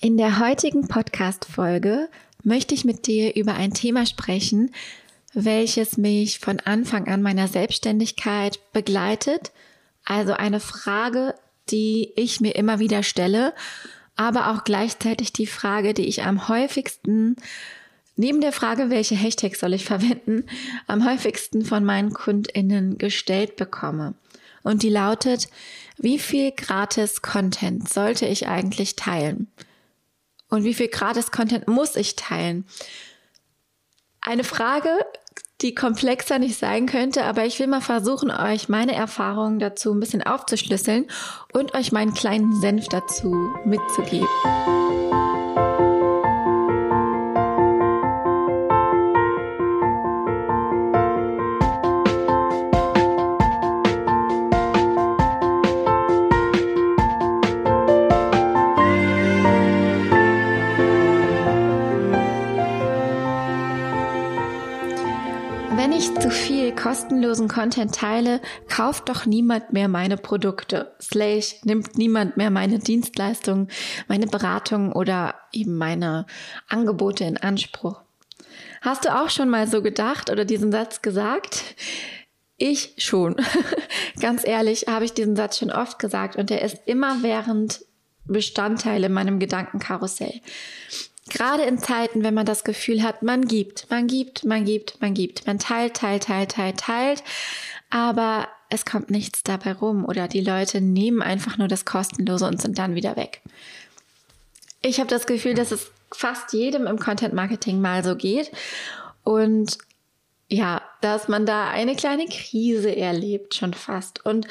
In der heutigen Podcast-Folge möchte ich mit dir über ein Thema sprechen, welches mich von Anfang an meiner Selbstständigkeit begleitet. Also eine Frage, die ich mir immer wieder stelle, aber auch gleichzeitig die Frage, die ich am häufigsten, neben der Frage, welche Hashtags soll ich verwenden, am häufigsten von meinen KundInnen gestellt bekomme. Und die lautet, wie viel gratis Content sollte ich eigentlich teilen? Und wie viel gratis Content muss ich teilen? Eine Frage, die komplexer nicht sein könnte, aber ich will mal versuchen, euch meine Erfahrungen dazu ein bisschen aufzuschlüsseln und euch meinen kleinen Senf dazu mitzugeben. Content teile, kauft doch niemand mehr meine Produkte. Slash nimmt niemand mehr meine Dienstleistungen, meine Beratung oder eben meine Angebote in Anspruch. Hast du auch schon mal so gedacht oder diesen Satz gesagt? Ich schon. Ganz ehrlich habe ich diesen Satz schon oft gesagt und er ist immerwährend Bestandteil in meinem Gedankenkarussell. Gerade in Zeiten, wenn man das Gefühl hat, man gibt, man gibt, man gibt, man gibt, man teilt, teilt, teilt, teilt, teilt, aber es kommt nichts dabei rum oder die Leute nehmen einfach nur das Kostenlose und sind dann wieder weg. Ich habe das Gefühl, dass es fast jedem im Content Marketing mal so geht. Und ja, dass man da eine kleine Krise erlebt schon fast. Und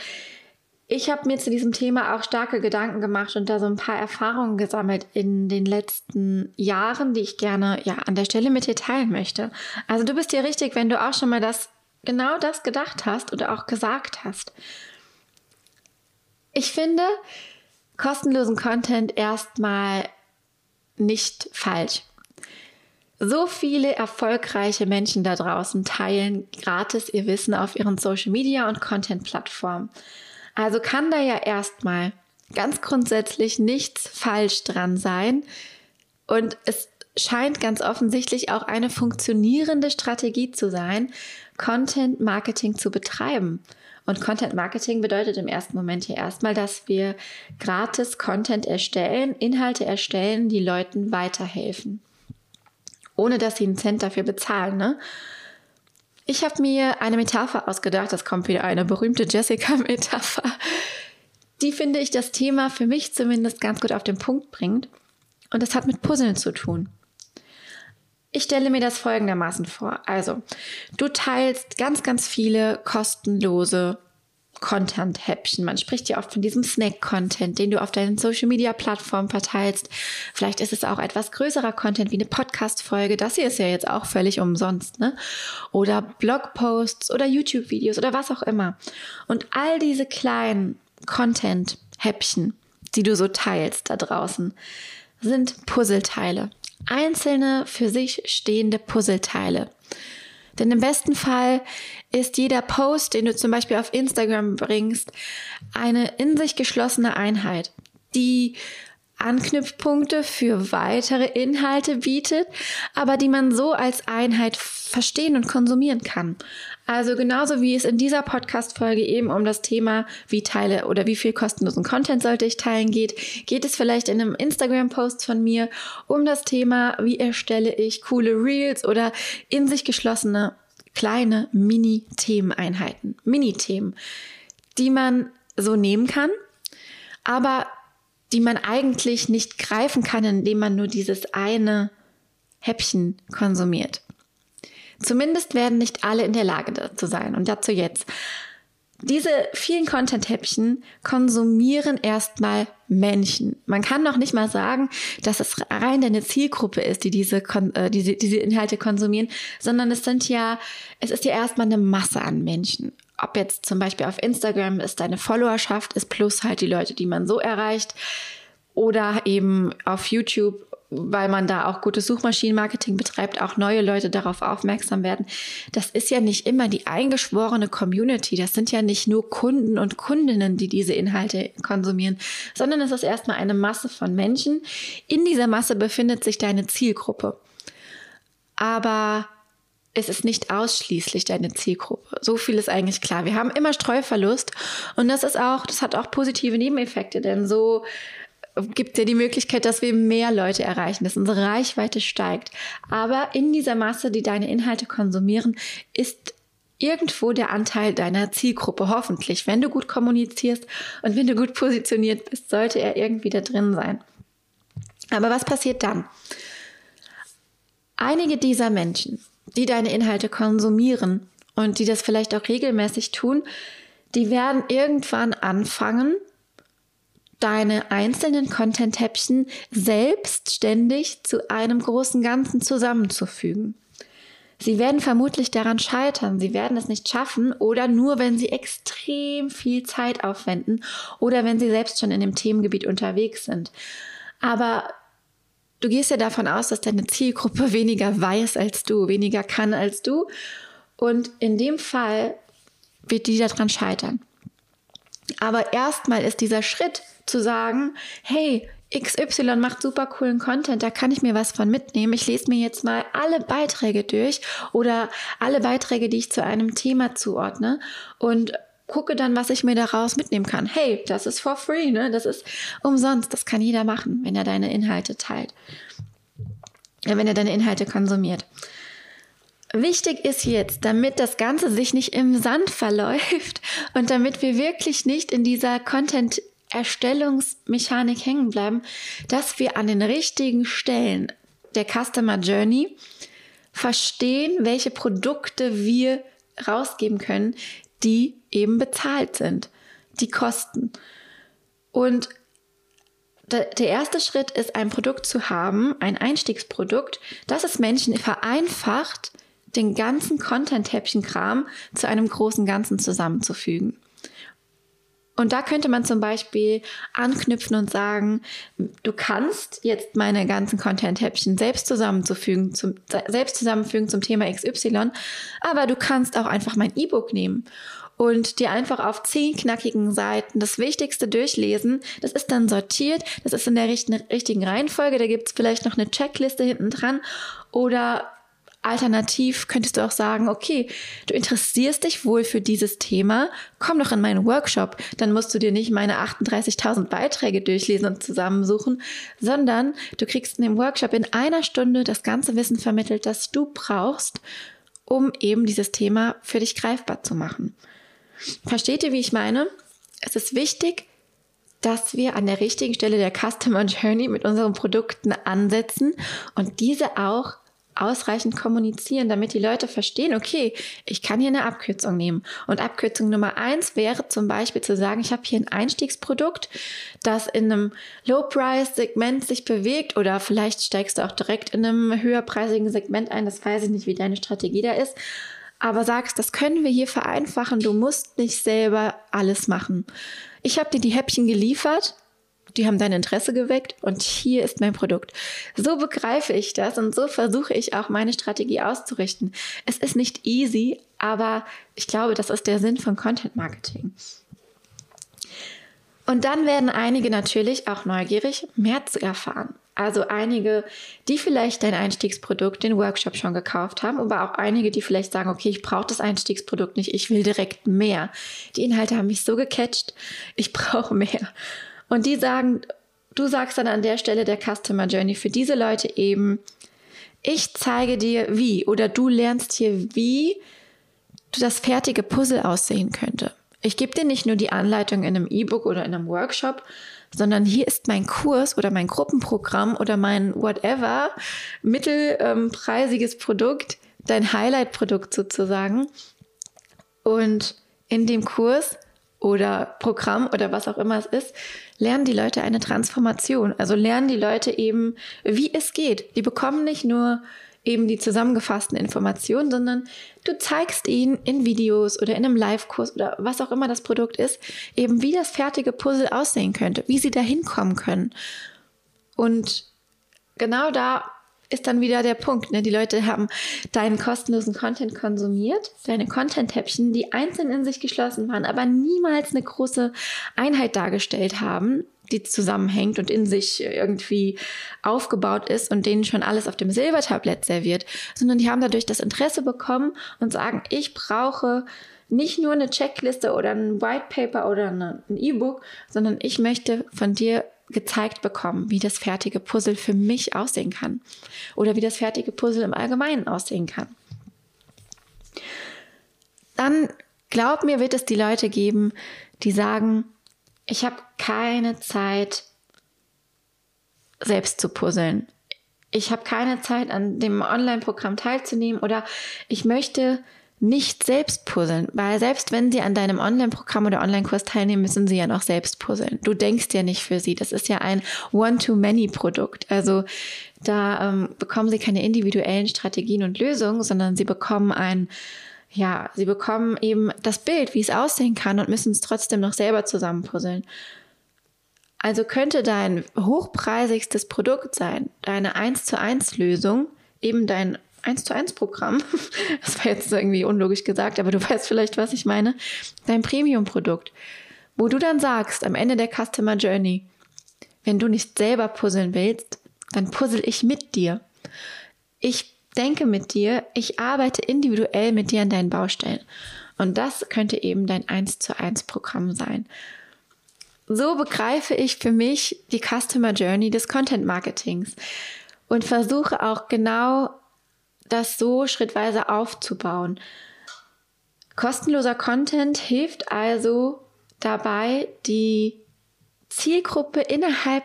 ich habe mir zu diesem Thema auch starke Gedanken gemacht und da so ein paar Erfahrungen gesammelt in den letzten Jahren, die ich gerne ja an der Stelle mit dir teilen möchte. Also du bist dir richtig, wenn du auch schon mal das genau das gedacht hast oder auch gesagt hast. Ich finde kostenlosen Content erstmal nicht falsch. So viele erfolgreiche Menschen da draußen teilen gratis ihr Wissen auf ihren Social Media und Content Plattformen. Also kann da ja erstmal ganz grundsätzlich nichts falsch dran sein. Und es scheint ganz offensichtlich auch eine funktionierende Strategie zu sein, Content Marketing zu betreiben. Und Content Marketing bedeutet im ersten Moment hier erstmal, dass wir gratis Content erstellen, Inhalte erstellen, die Leuten weiterhelfen. Ohne dass sie einen Cent dafür bezahlen. Ne? Ich habe mir eine Metapher ausgedacht, das kommt wieder eine berühmte Jessica-Metapher, die finde ich das Thema für mich zumindest ganz gut auf den Punkt bringt. Und das hat mit Puzzeln zu tun. Ich stelle mir das folgendermaßen vor. Also, du teilst ganz, ganz viele kostenlose Content-Häppchen. Man spricht ja oft von diesem Snack-Content, den du auf deinen Social-Media-Plattformen verteilst. Vielleicht ist es auch etwas größerer Content wie eine Podcast-Folge. Das hier ist ja jetzt auch völlig umsonst, ne? Oder Blogposts oder YouTube-Videos oder was auch immer. Und all diese kleinen Content-Häppchen, die du so teilst da draußen, sind Puzzleteile. Einzelne für sich stehende Puzzleteile. Denn im besten Fall ist jeder Post, den du zum Beispiel auf Instagram bringst, eine in sich geschlossene Einheit, die Anknüpfpunkte für weitere Inhalte bietet, aber die man so als Einheit verstehen und konsumieren kann. Also genauso wie es in dieser Podcast-Folge eben um das Thema, wie teile oder wie viel kostenlosen Content sollte ich teilen geht, geht es vielleicht in einem Instagram-Post von mir um das Thema, wie erstelle ich coole Reels oder in sich geschlossene kleine Mini-Themeneinheiten, Mini-Themen, die man so nehmen kann, aber die man eigentlich nicht greifen kann, indem man nur dieses eine Häppchen konsumiert. Zumindest werden nicht alle in der Lage dazu sein. Und dazu jetzt. Diese vielen Content-Häppchen konsumieren erstmal Menschen. Man kann noch nicht mal sagen, dass es rein deine Zielgruppe ist, die diese, äh, diese, diese Inhalte konsumieren, sondern es sind ja, es ist ja erstmal eine Masse an Menschen. Ob jetzt zum Beispiel auf Instagram ist deine Followerschaft, ist plus halt die Leute, die man so erreicht, oder eben auf YouTube weil man da auch gutes Suchmaschinenmarketing betreibt, auch neue Leute darauf aufmerksam werden. Das ist ja nicht immer die eingeschworene Community. Das sind ja nicht nur Kunden und Kundinnen, die diese Inhalte konsumieren, sondern es ist erstmal eine Masse von Menschen. In dieser Masse befindet sich deine Zielgruppe. Aber es ist nicht ausschließlich deine Zielgruppe. So viel ist eigentlich klar. Wir haben immer Streuverlust und das ist auch, das hat auch positive Nebeneffekte, denn so gibt ja die Möglichkeit, dass wir mehr Leute erreichen, dass unsere Reichweite steigt. Aber in dieser Masse, die deine Inhalte konsumieren, ist irgendwo der Anteil deiner Zielgruppe, hoffentlich. Wenn du gut kommunizierst und wenn du gut positioniert bist, sollte er irgendwie da drin sein. Aber was passiert dann? Einige dieser Menschen, die deine Inhalte konsumieren und die das vielleicht auch regelmäßig tun, die werden irgendwann anfangen, deine einzelnen Content-Häppchen selbstständig zu einem großen Ganzen zusammenzufügen. Sie werden vermutlich daran scheitern, sie werden es nicht schaffen oder nur, wenn sie extrem viel Zeit aufwenden oder wenn sie selbst schon in dem Themengebiet unterwegs sind. Aber du gehst ja davon aus, dass deine Zielgruppe weniger weiß als du, weniger kann als du. Und in dem Fall wird die daran scheitern. Aber erstmal ist dieser Schritt zu sagen, hey, XY macht super coolen Content, da kann ich mir was von mitnehmen. Ich lese mir jetzt mal alle Beiträge durch oder alle Beiträge, die ich zu einem Thema zuordne und gucke dann, was ich mir daraus mitnehmen kann. Hey, das ist for free, ne? Das ist umsonst. Das kann jeder machen, wenn er deine Inhalte teilt. Wenn er deine Inhalte konsumiert. Wichtig ist jetzt, damit das Ganze sich nicht im Sand verläuft und damit wir wirklich nicht in dieser Content Erstellungsmechanik hängen bleiben, dass wir an den richtigen Stellen der Customer Journey verstehen, welche Produkte wir rausgeben können, die eben bezahlt sind, die kosten. Und der erste Schritt ist, ein Produkt zu haben, ein Einstiegsprodukt, das es Menschen vereinfacht, den ganzen Content-Häppchen-Kram zu einem großen Ganzen zusammenzufügen. Und da könnte man zum Beispiel anknüpfen und sagen, du kannst jetzt meine ganzen Content-Häppchen selbst zusammenzufügen, zum, selbst zusammenfügen zum Thema XY, aber du kannst auch einfach mein E-Book nehmen und dir einfach auf zehn knackigen Seiten das Wichtigste durchlesen. Das ist dann sortiert, das ist in der richtigen Reihenfolge, da gibt's vielleicht noch eine Checkliste hinten dran oder Alternativ könntest du auch sagen, okay, du interessierst dich wohl für dieses Thema, komm doch in meinen Workshop, dann musst du dir nicht meine 38.000 Beiträge durchlesen und zusammensuchen, sondern du kriegst in dem Workshop in einer Stunde das ganze Wissen vermittelt, das du brauchst, um eben dieses Thema für dich greifbar zu machen. Versteht ihr, wie ich meine? Es ist wichtig, dass wir an der richtigen Stelle der Customer Journey mit unseren Produkten ansetzen und diese auch ausreichend kommunizieren, damit die Leute verstehen, okay, ich kann hier eine Abkürzung nehmen. Und Abkürzung Nummer eins wäre zum Beispiel zu sagen, ich habe hier ein Einstiegsprodukt, das in einem Low-Price-Segment sich bewegt oder vielleicht steigst du auch direkt in einem höherpreisigen Segment ein, das weiß ich nicht, wie deine Strategie da ist. Aber sagst, das können wir hier vereinfachen, du musst nicht selber alles machen. Ich habe dir die Häppchen geliefert, die haben dein Interesse geweckt und hier ist mein Produkt. So begreife ich das und so versuche ich auch meine Strategie auszurichten. Es ist nicht easy, aber ich glaube, das ist der Sinn von Content Marketing. Und dann werden einige natürlich auch neugierig, mehr zu erfahren. Also einige, die vielleicht dein Einstiegsprodukt, den Workshop schon gekauft haben, aber auch einige, die vielleicht sagen, okay, ich brauche das Einstiegsprodukt nicht, ich will direkt mehr. Die Inhalte haben mich so gecatcht, ich brauche mehr. Und die sagen, du sagst dann an der Stelle der Customer Journey für diese Leute eben, ich zeige dir wie oder du lernst hier, wie das fertige Puzzle aussehen könnte. Ich gebe dir nicht nur die Anleitung in einem E-Book oder in einem Workshop, sondern hier ist mein Kurs oder mein Gruppenprogramm oder mein whatever mittelpreisiges ähm, Produkt, dein Highlight-Produkt sozusagen. Und in dem Kurs oder Programm oder was auch immer es ist, lernen die Leute eine Transformation. Also lernen die Leute eben, wie es geht. Die bekommen nicht nur eben die zusammengefassten Informationen, sondern du zeigst ihnen in Videos oder in einem Live-Kurs oder was auch immer das Produkt ist, eben wie das fertige Puzzle aussehen könnte, wie sie da hinkommen können. Und genau da ist dann wieder der Punkt. Ne? Die Leute haben deinen kostenlosen Content konsumiert, deine Content-Häppchen, die einzeln in sich geschlossen waren, aber niemals eine große Einheit dargestellt haben, die zusammenhängt und in sich irgendwie aufgebaut ist und denen schon alles auf dem Silbertablett serviert, sondern die haben dadurch das Interesse bekommen und sagen, ich brauche nicht nur eine Checkliste oder ein White Paper oder ein E-Book, sondern ich möchte von dir gezeigt bekommen, wie das fertige Puzzle für mich aussehen kann oder wie das fertige Puzzle im Allgemeinen aussehen kann. Dann glaub mir, wird es die Leute geben, die sagen, ich habe keine Zeit, selbst zu puzzeln. Ich habe keine Zeit, an dem Online-Programm teilzunehmen oder ich möchte nicht selbst puzzeln, weil selbst wenn sie an deinem Online-Programm oder Online-Kurs teilnehmen, müssen sie ja noch selbst puzzeln. Du denkst ja nicht für sie. Das ist ja ein One-to-Many-Produkt. Also da ähm, bekommen sie keine individuellen Strategien und Lösungen, sondern sie bekommen ein, ja, sie bekommen eben das Bild, wie es aussehen kann und müssen es trotzdem noch selber zusammenpuzzeln. Also könnte dein hochpreisigstes Produkt sein, deine 1 zu 1 Lösung, eben dein 1 zu 1 Programm, das war jetzt irgendwie unlogisch gesagt, aber du weißt vielleicht, was ich meine, dein Premium-Produkt, wo du dann sagst, am Ende der Customer Journey, wenn du nicht selber puzzeln willst, dann puzzle ich mit dir. Ich denke mit dir, ich arbeite individuell mit dir an deinen Baustellen. Und das könnte eben dein 1 zu 1 Programm sein. So begreife ich für mich die Customer Journey des Content Marketings und versuche auch genau das so schrittweise aufzubauen. Kostenloser Content hilft also dabei, die Zielgruppe innerhalb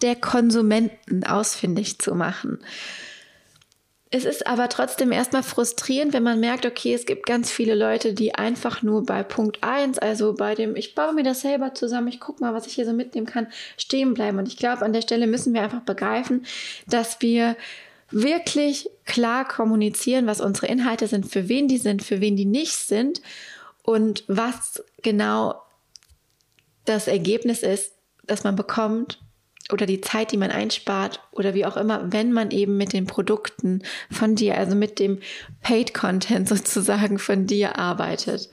der Konsumenten ausfindig zu machen. Es ist aber trotzdem erstmal frustrierend, wenn man merkt, okay, es gibt ganz viele Leute, die einfach nur bei Punkt 1, also bei dem, ich baue mir das selber zusammen, ich gucke mal, was ich hier so mitnehmen kann, stehen bleiben. Und ich glaube, an der Stelle müssen wir einfach begreifen, dass wir wirklich klar kommunizieren, was unsere Inhalte sind, für wen die sind, für wen die nicht sind und was genau das Ergebnis ist, das man bekommt oder die Zeit, die man einspart oder wie auch immer, wenn man eben mit den Produkten von dir, also mit dem Paid Content sozusagen von dir arbeitet.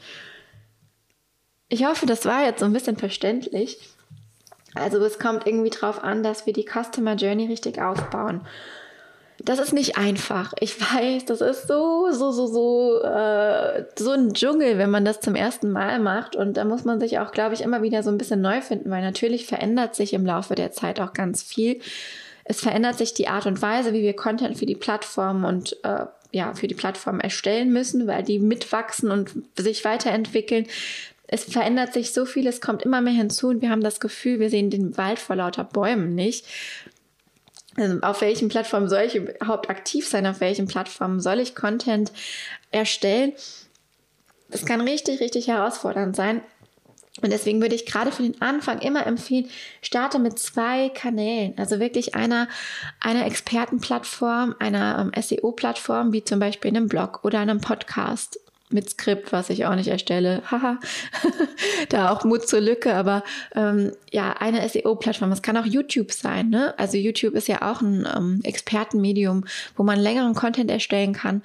Ich hoffe, das war jetzt so ein bisschen verständlich. Also es kommt irgendwie drauf an, dass wir die Customer Journey richtig aufbauen. Das ist nicht einfach. Ich weiß, das ist so, so, so, so, äh, so ein Dschungel, wenn man das zum ersten Mal macht. Und da muss man sich auch, glaube ich, immer wieder so ein bisschen neu finden, weil natürlich verändert sich im Laufe der Zeit auch ganz viel. Es verändert sich die Art und Weise, wie wir Content für die Plattform und äh, ja, für die Plattform erstellen müssen, weil die mitwachsen und sich weiterentwickeln. Es verändert sich so viel, es kommt immer mehr hinzu und wir haben das Gefühl, wir sehen den Wald vor lauter Bäumen nicht. Also auf welchen Plattformen soll ich überhaupt aktiv sein? Auf welchen Plattformen soll ich Content erstellen? Das kann richtig, richtig herausfordernd sein. Und deswegen würde ich gerade für den Anfang immer empfehlen, starte mit zwei Kanälen. Also wirklich einer, einer Expertenplattform, einer ähm, SEO-Plattform, wie zum Beispiel einem Blog oder einem Podcast mit Skript, was ich auch nicht erstelle. Haha, da auch Mut zur Lücke, aber ähm, ja, eine SEO-Plattform. Es kann auch YouTube sein. Ne? Also YouTube ist ja auch ein ähm, Expertenmedium, wo man längeren Content erstellen kann.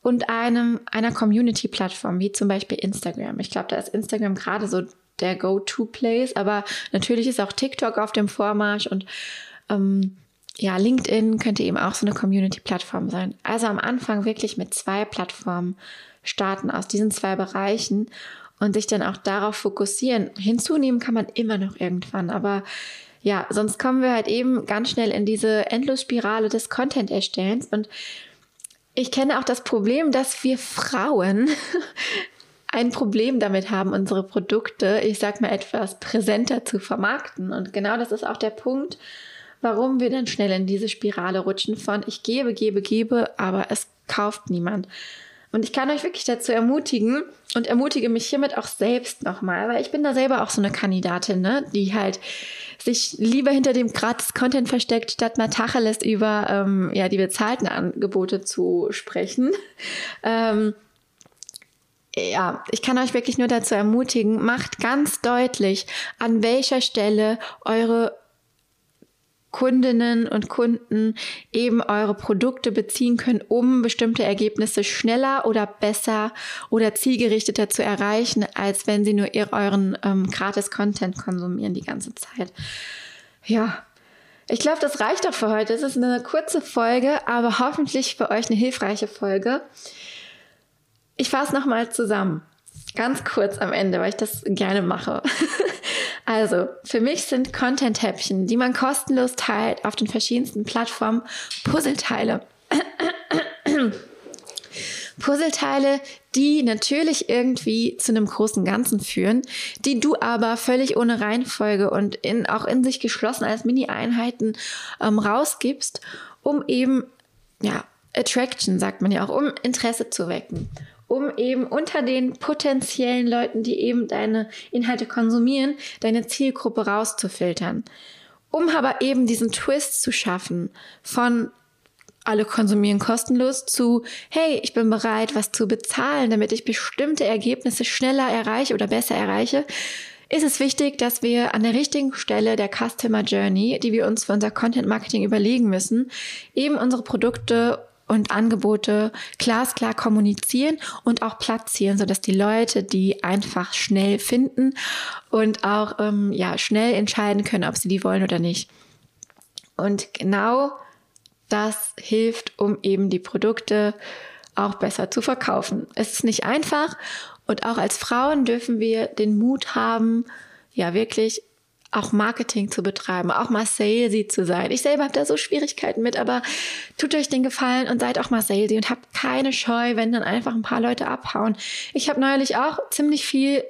Und einem, einer Community-Plattform, wie zum Beispiel Instagram. Ich glaube, da ist Instagram gerade so der Go-To-Place, aber natürlich ist auch TikTok auf dem Vormarsch und ähm, ja, LinkedIn könnte eben auch so eine Community-Plattform sein. Also am Anfang wirklich mit zwei Plattformen starten aus diesen zwei Bereichen und sich dann auch darauf fokussieren. Hinzunehmen kann man immer noch irgendwann, aber ja, sonst kommen wir halt eben ganz schnell in diese Endlosspirale des Content-Erstellens und ich kenne auch das Problem, dass wir Frauen ein Problem damit haben, unsere Produkte, ich sag mal, etwas präsenter zu vermarkten. Und genau das ist auch der Punkt, warum wir dann schnell in diese Spirale rutschen von ich gebe, gebe, gebe, aber es kauft niemand. Und ich kann euch wirklich dazu ermutigen und ermutige mich hiermit auch selbst nochmal, weil ich bin da selber auch so eine Kandidatin, ne, die halt sich lieber hinter dem Gratis-Content versteckt, statt mal Tacheles über ähm, ja, die bezahlten Angebote zu sprechen. Ähm, ja, ich kann euch wirklich nur dazu ermutigen, macht ganz deutlich, an welcher Stelle eure Kundinnen und Kunden eben eure Produkte beziehen können, um bestimmte Ergebnisse schneller oder besser oder zielgerichteter zu erreichen, als wenn sie nur euren ähm, Gratis-Content konsumieren die ganze Zeit. Ja, ich glaube, das reicht doch für heute. Es ist eine kurze Folge, aber hoffentlich für euch eine hilfreiche Folge. Ich fasse nochmal zusammen. Ganz kurz am Ende, weil ich das gerne mache. also, für mich sind Content-Häppchen, die man kostenlos teilt auf den verschiedensten Plattformen, Puzzleteile. Puzzleteile, die natürlich irgendwie zu einem großen Ganzen führen, die du aber völlig ohne Reihenfolge und in, auch in sich geschlossen als Mini-Einheiten ähm, rausgibst, um eben, ja, Attraction sagt man ja auch, um Interesse zu wecken um eben unter den potenziellen Leuten, die eben deine Inhalte konsumieren, deine Zielgruppe rauszufiltern. Um aber eben diesen Twist zu schaffen von alle konsumieren kostenlos zu, hey, ich bin bereit, was zu bezahlen, damit ich bestimmte Ergebnisse schneller erreiche oder besser erreiche, ist es wichtig, dass wir an der richtigen Stelle der Customer Journey, die wir uns für unser Content Marketing überlegen müssen, eben unsere Produkte und Angebote glasklar kommunizieren und auch platzieren, sodass die Leute die einfach schnell finden und auch ähm, ja, schnell entscheiden können, ob sie die wollen oder nicht. Und genau das hilft, um eben die Produkte auch besser zu verkaufen. Es ist nicht einfach und auch als Frauen dürfen wir den Mut haben, ja wirklich auch Marketing zu betreiben, auch mal salesy zu sein. Ich selber habe da so Schwierigkeiten mit, aber tut euch den Gefallen und seid auch mal salesy und habt keine Scheu, wenn dann einfach ein paar Leute abhauen. Ich habe neulich auch ziemlich viel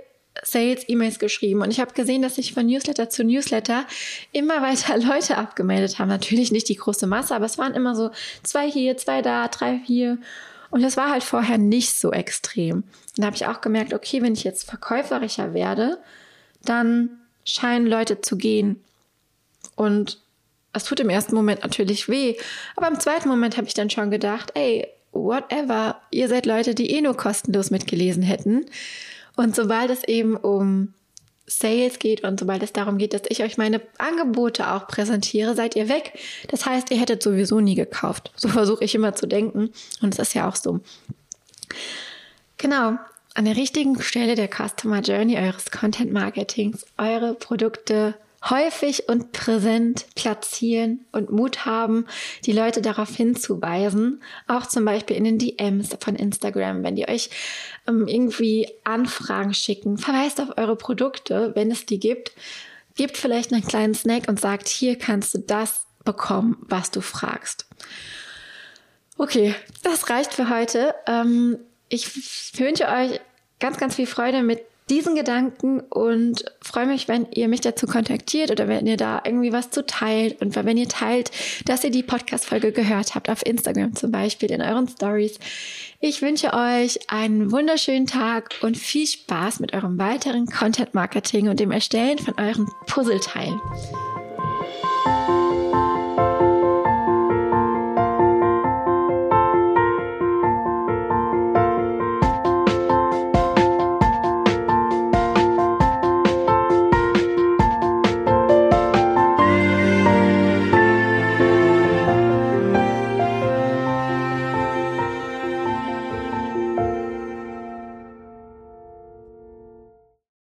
Sales-E-Mails geschrieben und ich habe gesehen, dass sich von Newsletter zu Newsletter immer weiter Leute abgemeldet haben. Natürlich nicht die große Masse, aber es waren immer so zwei hier, zwei da, drei hier. Und das war halt vorher nicht so extrem. Und da habe ich auch gemerkt, okay, wenn ich jetzt verkäuferischer werde, dann scheinen Leute zu gehen. Und es tut im ersten Moment natürlich weh. Aber im zweiten Moment habe ich dann schon gedacht, ey, whatever, ihr seid Leute, die eh nur kostenlos mitgelesen hätten. Und sobald es eben um Sales geht und sobald es darum geht, dass ich euch meine Angebote auch präsentiere, seid ihr weg. Das heißt, ihr hättet sowieso nie gekauft. So versuche ich immer zu denken. Und es ist ja auch so. Genau an der richtigen Stelle der Customer Journey eures Content Marketings eure Produkte häufig und präsent platzieren und Mut haben, die Leute darauf hinzuweisen, auch zum Beispiel in den DMs von Instagram, wenn die euch ähm, irgendwie Anfragen schicken, verweist auf eure Produkte, wenn es die gibt, gebt vielleicht einen kleinen Snack und sagt, hier kannst du das bekommen, was du fragst. Okay, das reicht für heute. Ähm, ich wünsche euch ganz, ganz viel Freude mit diesen Gedanken und freue mich, wenn ihr mich dazu kontaktiert oder wenn ihr da irgendwie was zu teilt und wenn ihr teilt, dass ihr die Podcast-Folge gehört habt, auf Instagram zum Beispiel, in euren Stories. Ich wünsche euch einen wunderschönen Tag und viel Spaß mit eurem weiteren Content-Marketing und dem Erstellen von euren Puzzleteilen.